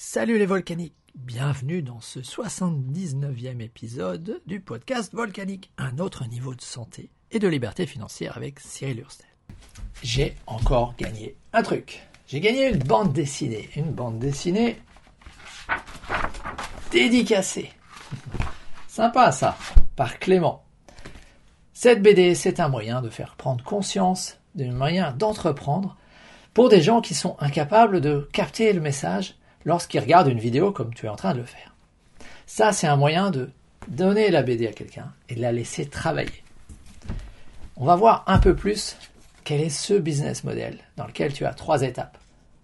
Salut les volcaniques, bienvenue dans ce 79e épisode du podcast Volcanique, un autre niveau de santé et de liberté financière avec Cyril Hurstel. J'ai encore gagné un truc. J'ai gagné une bande dessinée, une bande dessinée dédicacée. Sympa ça, par Clément. Cette BD, c'est un moyen de faire prendre conscience, un moyen d'entreprendre pour des gens qui sont incapables de capter le message lorsqu'ils regardent une vidéo comme tu es en train de le faire. Ça, c'est un moyen de donner la BD à quelqu'un et de la laisser travailler. On va voir un peu plus quel est ce business model dans lequel tu as trois étapes.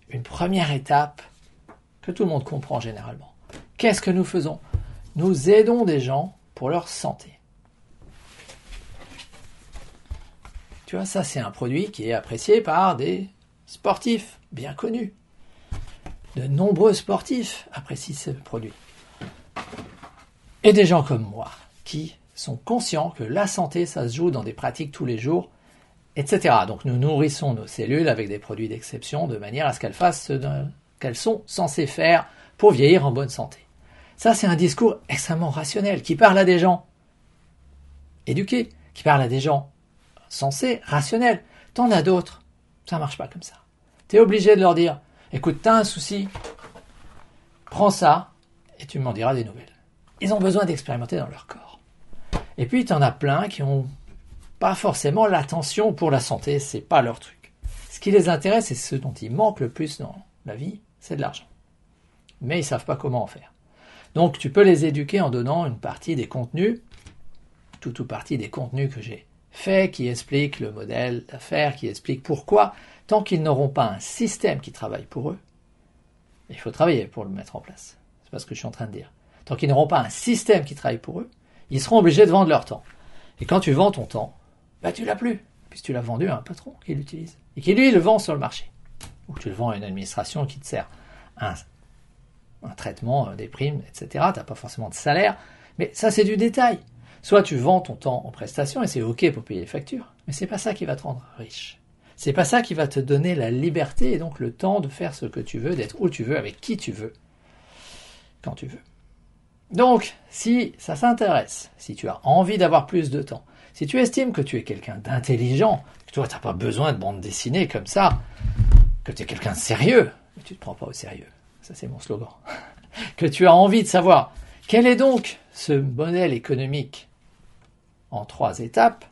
Une première étape que tout le monde comprend généralement. Qu'est-ce que nous faisons? Nous aidons des gens pour leur santé. Tu vois, ça c'est un produit qui est apprécié par des sportifs bien connus. De nombreux sportifs apprécient ce produit. Et des gens comme moi, qui sont conscients que la santé, ça se joue dans des pratiques tous les jours, etc. Donc nous nourrissons nos cellules avec des produits d'exception de manière à ce qu'elles fassent ce qu'elles sont censées faire pour vieillir en bonne santé. Ça, c'est un discours extrêmement rationnel qui parle à des gens éduqués, qui parle à des gens sensés, rationnels. T'en as d'autres. Ça marche pas comme ça. Tu es obligé de leur dire écoute, t'as un souci, prends ça et tu m'en diras des nouvelles. Ils ont besoin d'expérimenter dans leur corps. Et puis, t'en as plein qui ont pas forcément l'attention pour la santé, c'est pas leur truc. Ce qui les intéresse et ce dont ils manquent le plus dans la vie, c'est de l'argent. Mais ils savent pas comment en faire. Donc, tu peux les éduquer en donnant une partie des contenus, tout ou partie des contenus que j'ai fait, qui expliquent le modèle d'affaires, qui expliquent pourquoi tant qu'ils n'auront pas un système qui travaille pour eux, il faut travailler pour le mettre en place. C'est pas ce que je suis en train de dire. Tant qu'ils n'auront pas un système qui travaille pour eux, ils seront obligés de vendre leur temps. Et quand tu vends ton temps, bah tu l'as plus, puisque tu l'as vendu à un patron qui l'utilise. Et qui lui le vend sur le marché. Ou tu le vends à une administration qui te sert un, un traitement, euh, des primes, etc. Tu n'as pas forcément de salaire. Mais ça, c'est du détail. Soit tu vends ton temps en prestation et c'est OK pour payer les factures, mais c'est pas ça qui va te rendre riche. C'est pas ça qui va te donner la liberté et donc le temps de faire ce que tu veux, d'être où tu veux, avec qui tu veux, quand tu veux. Donc, si ça s'intéresse, si tu as envie d'avoir plus de temps, si tu estimes que tu es quelqu'un d'intelligent, que toi, tu n'as pas besoin de bande dessinée comme ça, que tu es quelqu'un de sérieux, mais tu ne te prends pas au sérieux, ça c'est mon slogan, que tu as envie de savoir quel est donc ce modèle économique en trois étapes,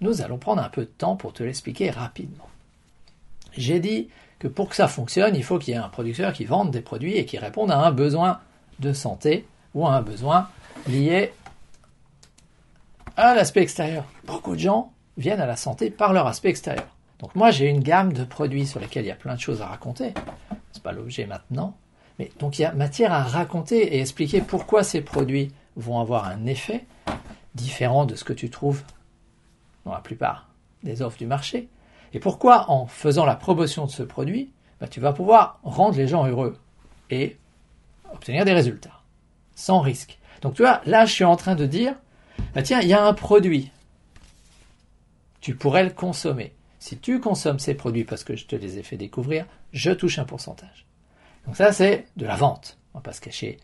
nous allons prendre un peu de temps pour te l'expliquer rapidement. J'ai dit que pour que ça fonctionne, il faut qu'il y ait un producteur qui vende des produits et qui réponde à un besoin de santé ou à un besoin lié à l'aspect extérieur. Beaucoup de gens viennent à la santé par leur aspect extérieur. Donc moi j'ai une gamme de produits sur lesquels il y a plein de choses à raconter. C'est pas l'objet maintenant, mais donc il y a matière à raconter et expliquer pourquoi ces produits vont avoir un effet différent de ce que tu trouves dans la plupart des offres du marché. Et pourquoi en faisant la promotion de ce produit, bah, tu vas pouvoir rendre les gens heureux et obtenir des résultats, sans risque? Donc tu vois, là je suis en train de dire, bah, tiens, il y a un produit, tu pourrais le consommer. Si tu consommes ces produits parce que je te les ai fait découvrir, je touche un pourcentage. Donc ça c'est de la vente, on va pas se cacher.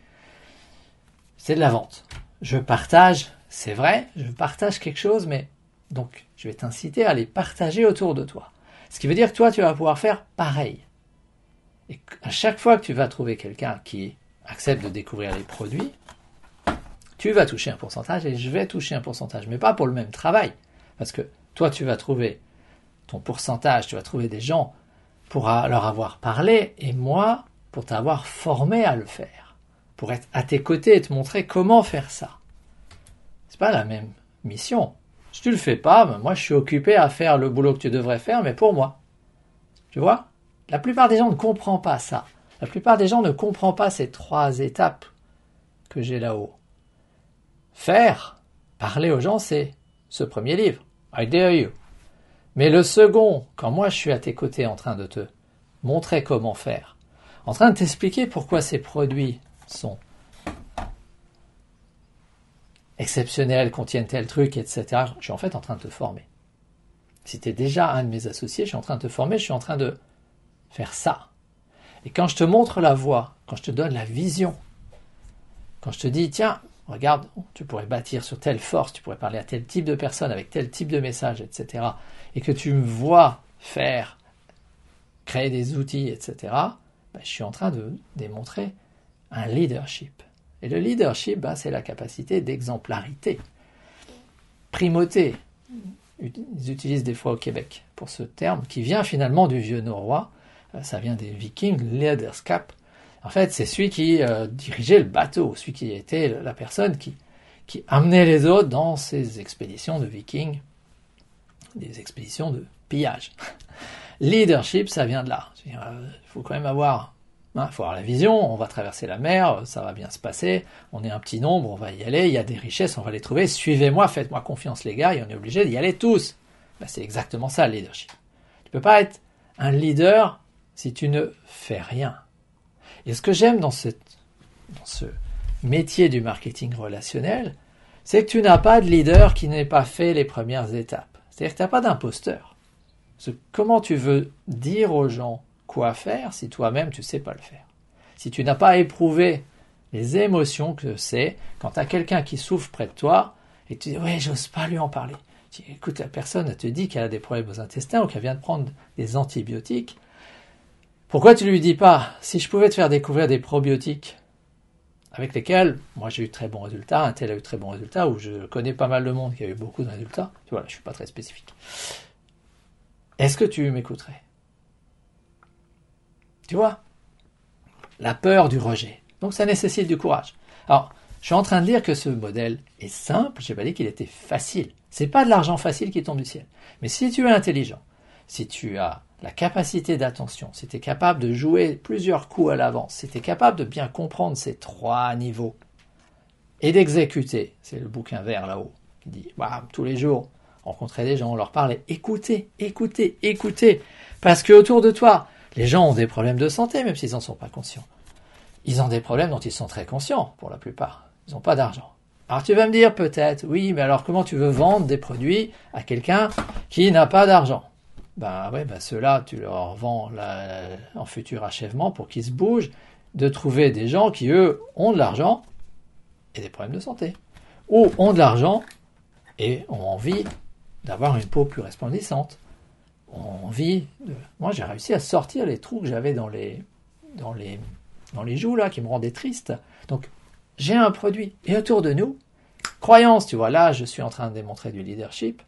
C'est de la vente. Je partage, c'est vrai, je partage quelque chose, mais donc, je vais t'inciter à les partager autour de toi. Ce qui veut dire que toi, tu vas pouvoir faire pareil. Et à chaque fois que tu vas trouver quelqu'un qui accepte de découvrir les produits, tu vas toucher un pourcentage et je vais toucher un pourcentage, mais pas pour le même travail. Parce que toi, tu vas trouver ton pourcentage, tu vas trouver des gens pour leur avoir parlé, et moi, pour t'avoir formé à le faire, pour être à tes côtés et te montrer comment faire ça. Pas la même mission. Si tu le fais pas, ben moi je suis occupé à faire le boulot que tu devrais faire, mais pour moi. Tu vois? La plupart des gens ne comprennent pas ça. La plupart des gens ne comprennent pas ces trois étapes que j'ai là-haut. Faire, parler aux gens, c'est ce premier livre, I Dare You. Mais le second, quand moi je suis à tes côtés en train de te montrer comment faire, en train de t'expliquer pourquoi ces produits sont exceptionnels, contiennent tel truc, etc. Je suis en fait en train de te former. Si tu es déjà un de mes associés, je suis en train de te former, je suis en train de faire ça. Et quand je te montre la voie, quand je te donne la vision, quand je te dis, tiens, regarde, tu pourrais bâtir sur telle force, tu pourrais parler à tel type de personne, avec tel type de message, etc., et que tu me vois faire, créer des outils, etc., ben, je suis en train de démontrer un leadership. Et le leadership, ben, c'est la capacité d'exemplarité, primauté. Ils utilisent des fois au Québec pour ce terme, qui vient finalement du vieux norrois, euh, ça vient des vikings, leaderskap, en fait, c'est celui qui euh, dirigeait le bateau, celui qui était la personne qui, qui amenait les autres dans ces expéditions de vikings, des expéditions de pillage. Leadership, ça vient de là. Il faut quand même avoir, hein, faut avoir la vision. On va traverser la mer, ça va bien se passer. On est un petit nombre, on va y aller. Il y a des richesses, on va les trouver. Suivez-moi, faites-moi confiance, les gars. Et on est obligé d'y aller tous. Ben, c'est exactement ça le leadership. Tu peux pas être un leader si tu ne fais rien. Et ce que j'aime dans, ce métier du marketing relationnel, c'est que tu n'as pas de leader qui n'ait pas fait les premières étapes. C'est-à-dire que tu n'as pas d'imposteur. Comment tu veux dire aux gens quoi faire si toi-même tu ne sais pas le faire Si tu n'as pas éprouvé les émotions que c'est quand tu as quelqu'un qui souffre près de toi et tu dis oui j'ose pas lui en parler. Tu écoute la personne te dit qu'elle a des problèmes aux intestins ou qu'elle vient de prendre des antibiotiques pourquoi tu lui dis pas, si je pouvais te faire découvrir des probiotiques avec lesquels moi j'ai eu très bons résultats, un tel a eu très bons résultats, ou je connais pas mal de monde qui a eu beaucoup de résultats, tu vois, là, je suis pas très spécifique. Est-ce que tu m'écouterais? Tu vois? La peur du rejet. Donc ça nécessite du courage. Alors, je suis en train de dire que ce modèle est simple, j'ai pas dit qu'il était facile. C'est pas de l'argent facile qui tombe du ciel. Mais si tu es intelligent, si tu as la capacité d'attention, si tu es capable de jouer plusieurs coups à l'avance, si tu es capable de bien comprendre ces trois niveaux et d'exécuter, c'est le bouquin vert là-haut qui dit tous les jours, rencontrer des gens, leur parler, écouter, écouter, écouter, parce que autour de toi, les gens ont des problèmes de santé, même s'ils n'en sont pas conscients. Ils ont des problèmes dont ils sont très conscients, pour la plupart. Ils n'ont pas d'argent. Alors tu vas me dire peut-être, oui, mais alors comment tu veux vendre des produits à quelqu'un qui n'a pas d'argent? Ben ouais, ben ceux-là, tu leur vends en futur achèvement pour qu'ils se bougent, de trouver des gens qui, eux, ont de l'argent et des problèmes de santé. Ou ont de l'argent et ont envie d'avoir une peau plus resplendissante. Envie de... Moi, j'ai réussi à sortir les trous que j'avais dans les, dans, les, dans les joues, là, qui me rendaient triste. Donc, j'ai un produit. Et autour de nous, croyance, tu vois, là, je suis en train de démontrer du leadership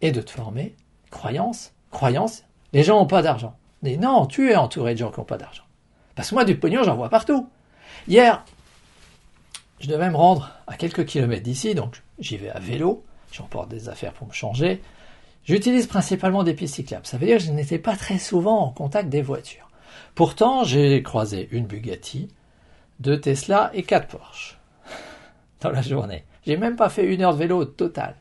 et de te former. Croyance, croyance, les gens n'ont pas d'argent. Mais non, tu es entouré de gens qui n'ont pas d'argent. Parce que moi, du pognon, j'en vois partout. Hier, je devais me rendre à quelques kilomètres d'ici, donc j'y vais à vélo, j'emporte des affaires pour me changer. J'utilise principalement des pistes cyclables. Ça veut dire que je n'étais pas très souvent en contact des voitures. Pourtant, j'ai croisé une Bugatti, deux Tesla et quatre Porsche dans la journée. J'ai même pas fait une heure de vélo au total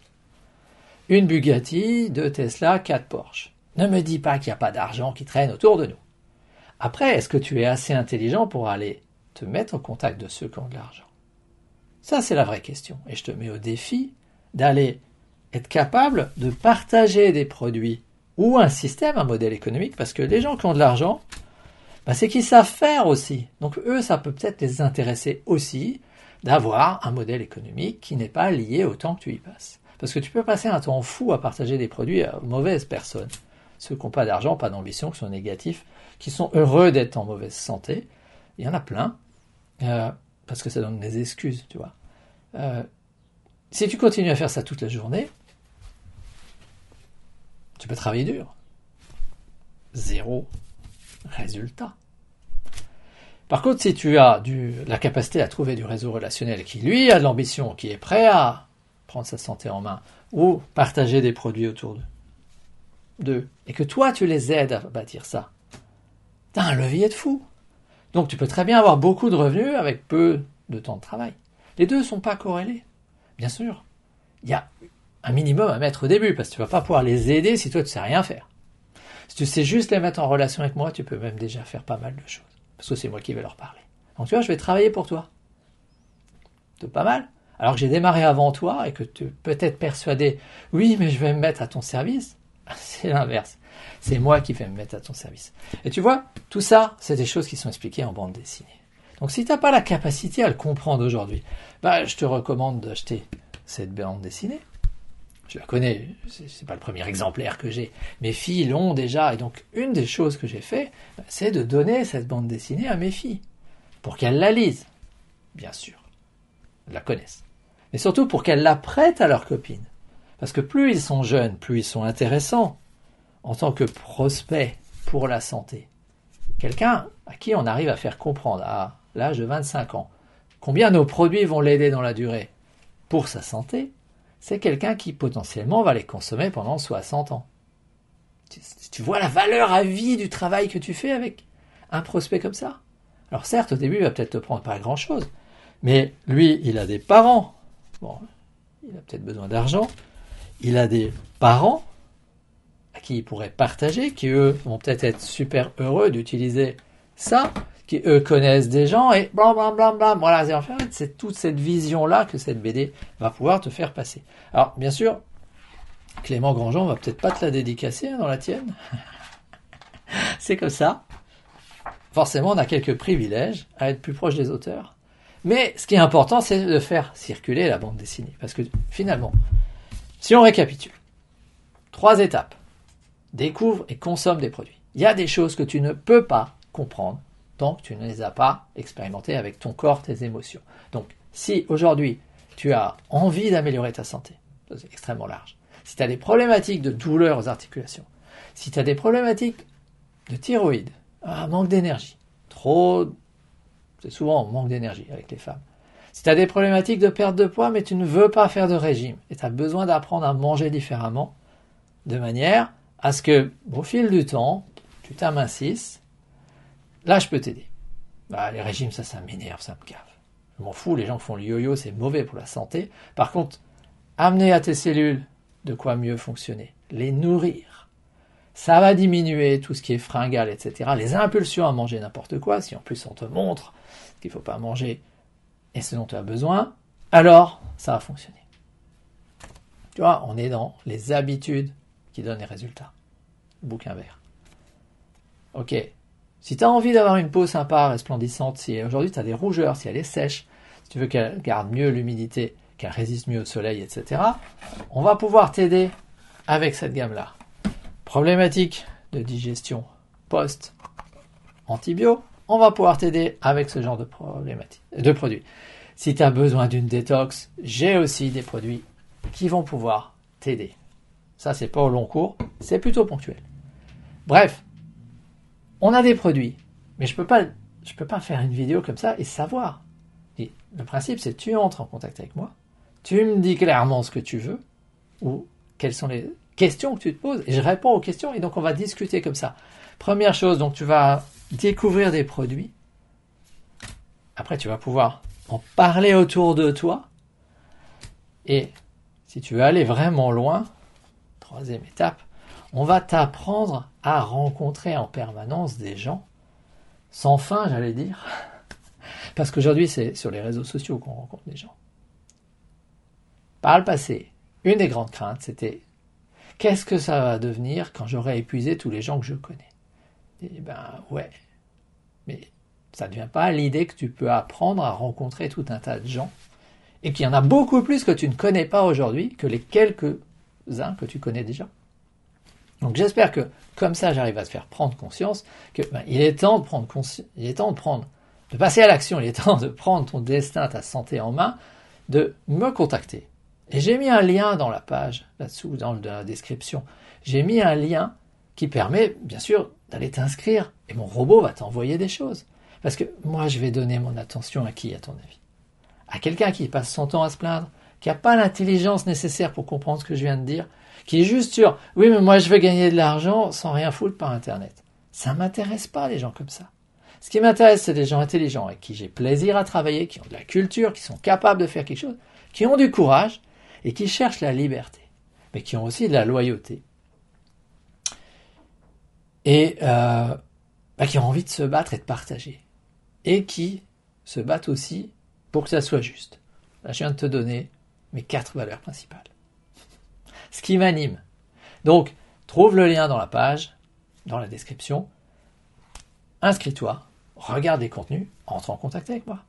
une Bugatti, deux Tesla, quatre Porsche. Ne me dis pas qu'il n'y a pas d'argent qui traîne autour de nous. Après, est-ce que tu es assez intelligent pour aller te mettre au contact de ceux qui ont de l'argent? Ça, c'est la vraie question. Et je te mets au défi d'aller être capable de partager des produits ou un système, un modèle économique, parce que les gens qui ont de l'argent, bah, c'est qu'ils savent faire aussi. Donc eux, ça peut peut-être les intéresser aussi d'avoir un modèle économique qui n'est pas lié au temps que tu y passes. Parce que tu peux passer un temps fou à partager des produits à mauvaises personnes. Ceux qui n'ont pas d'argent, pas d'ambition, qui sont négatifs, qui sont heureux d'être en mauvaise santé. Il y en a plein. Euh, parce que ça donne des excuses, tu vois. Euh, si tu continues à faire ça toute la journée, tu peux travailler dur. Zéro résultat. Par contre, si tu as du, la capacité à trouver du réseau relationnel qui, lui, a de l'ambition, qui est prêt à prendre sa santé en main, ou partager des produits autour d'eux, et que toi tu les aides à bâtir ça, t'as un levier de fou. Donc tu peux très bien avoir beaucoup de revenus avec peu de temps de travail. Les deux ne sont pas corrélés. Bien sûr, il y a un minimum à mettre au début, parce que tu vas pas pouvoir les aider si toi tu sais rien faire. Si tu sais juste les mettre en relation avec moi, tu peux même déjà faire pas mal de choses. Parce que c'est moi qui vais leur parler. Donc tu vois, je vais travailler pour toi. C'est pas mal alors que j'ai démarré avant toi et que tu peux être persuadé, oui, mais je vais me mettre à ton service, c'est l'inverse. C'est moi qui vais me mettre à ton service. Et tu vois, tout ça, c'est des choses qui sont expliquées en bande dessinée. Donc si tu n'as pas la capacité à le comprendre aujourd'hui, bah, je te recommande d'acheter cette bande dessinée. Je la connais, c'est pas le premier exemplaire que j'ai. Mes filles l'ont déjà, et donc une des choses que j'ai fait, bah, c'est de donner cette bande dessinée à mes filles, pour qu'elles la lisent, bien sûr, la connaissent, mais surtout pour qu'elles la prêtent à leurs copines. Parce que plus ils sont jeunes, plus ils sont intéressants en tant que prospects pour la santé. Quelqu'un à qui on arrive à faire comprendre à l'âge de 25 ans combien nos produits vont l'aider dans la durée pour sa santé, c'est quelqu'un qui potentiellement va les consommer pendant 60 ans. Tu, vois la valeur à vie du travail que tu fais avec un prospect comme ça? Alors certes, au début, il va peut-être te prendre pas grand-chose, mais lui, il a des parents. Bon, il a peut-être besoin d'argent. Il a des parents à qui il pourrait partager, qui eux vont peut-être être super heureux d'utiliser ça qui eux connaissent des gens et blablabla. Voilà, c'est toute cette vision-là que cette BD va pouvoir te faire passer. Alors, bien sûr, Clément Grandjean va peut-être pas te la dédicacer hein, dans la tienne. c'est comme ça. Forcément, on a quelques privilèges à être plus proche des auteurs. Mais ce qui est important, c'est de faire circuler la bande dessinée. Parce que finalement, si on récapitule, trois étapes. Découvre et consomme des produits. Il y a des choses que tu ne peux pas comprendre tant que tu ne les as pas expérimentées avec ton corps, tes émotions. Donc, si aujourd'hui tu as envie d'améliorer ta santé, c'est extrêmement large. Si tu as des problématiques de douleurs aux articulations, si tu as des problématiques de thyroïde, ah, manque d'énergie, trop, c'est souvent manque d'énergie avec les femmes. Si tu as des problématiques de perte de poids, mais tu ne veux pas faire de régime, et tu as besoin d'apprendre à manger différemment, de manière à ce que, au fil du temps, tu t'amincissses, Là, je peux t'aider. Bah, les régimes, ça, ça m'énerve, ça me cave. Je m'en fous, les gens qui font le yo-yo, c'est mauvais pour la santé. Par contre, amener à tes cellules de quoi mieux fonctionner, les nourrir. Ça va diminuer tout ce qui est fringal, etc. Les impulsions à manger n'importe quoi, si en plus on te montre qu'il ne faut pas manger et ce dont tu as besoin, alors ça va fonctionner. Tu vois, on est dans les habitudes qui donnent les résultats. Bouquin vert. Ok, si tu as envie d'avoir une peau sympa, resplendissante, si aujourd'hui tu as des rougeurs, si elle est sèche, si tu veux qu'elle garde mieux l'humidité, qu'elle résiste mieux au soleil, etc., on va pouvoir t'aider avec cette gamme-là. Problématique de digestion post antibio, on va pouvoir t'aider avec ce genre de, problématique, de produits. Si tu as besoin d'une détox, j'ai aussi des produits qui vont pouvoir t'aider. Ça, c'est pas au long cours, c'est plutôt ponctuel. Bref, on a des produits, mais je peux pas, je peux pas faire une vidéo comme ça et savoir. le principe, c'est tu entres en contact avec moi, tu me dis clairement ce que tu veux ou quelles sont les questions que tu te poses et je réponds aux questions et donc on va discuter comme ça. Première chose, donc tu vas découvrir des produits. Après, tu vas pouvoir en parler autour de toi. Et si tu veux aller vraiment loin, troisième étape, on va t'apprendre à rencontrer en permanence des gens, sans fin, j'allais dire, parce qu'aujourd'hui c'est sur les réseaux sociaux qu'on rencontre des gens. Par le passé, une des grandes craintes, c'était qu'est-ce que ça va devenir quand j'aurai épuisé tous les gens que je connais? Eh ben ouais, mais ça ne devient pas l'idée que tu peux apprendre à rencontrer tout un tas de gens et qu'il y en a beaucoup plus que tu ne connais pas aujourd'hui que les quelques-uns que tu connais déjà. Donc j'espère que comme ça j'arrive à te faire prendre conscience que ben, il est temps de il est temps de prendre, de passer à l'action, il est temps de prendre ton destin, ta santé en main, de me contacter. Et j'ai mis un lien dans la page, là-dessous, dans la description. J'ai mis un lien qui permet, bien sûr, d'aller t'inscrire. Et mon robot va t'envoyer des choses. Parce que moi, je vais donner mon attention à qui, à ton avis? À quelqu'un qui passe son temps à se plaindre, qui n'a pas l'intelligence nécessaire pour comprendre ce que je viens de dire, qui est juste sur oui mais moi je veux gagner de l'argent sans rien foutre par internet. Ça m'intéresse pas les gens comme ça. Ce qui m'intéresse c'est des gens intelligents avec qui j'ai plaisir à travailler, qui ont de la culture, qui sont capables de faire quelque chose, qui ont du courage et qui cherchent la liberté, mais qui ont aussi de la loyauté et euh, bah, qui ont envie de se battre et de partager et qui se battent aussi pour que ça soit juste. Là, je viens de te donner mes quatre valeurs principales ce qui m'anime. Donc, trouve le lien dans la page, dans la description. Inscris-toi, regarde les contenus, entre en contact avec moi.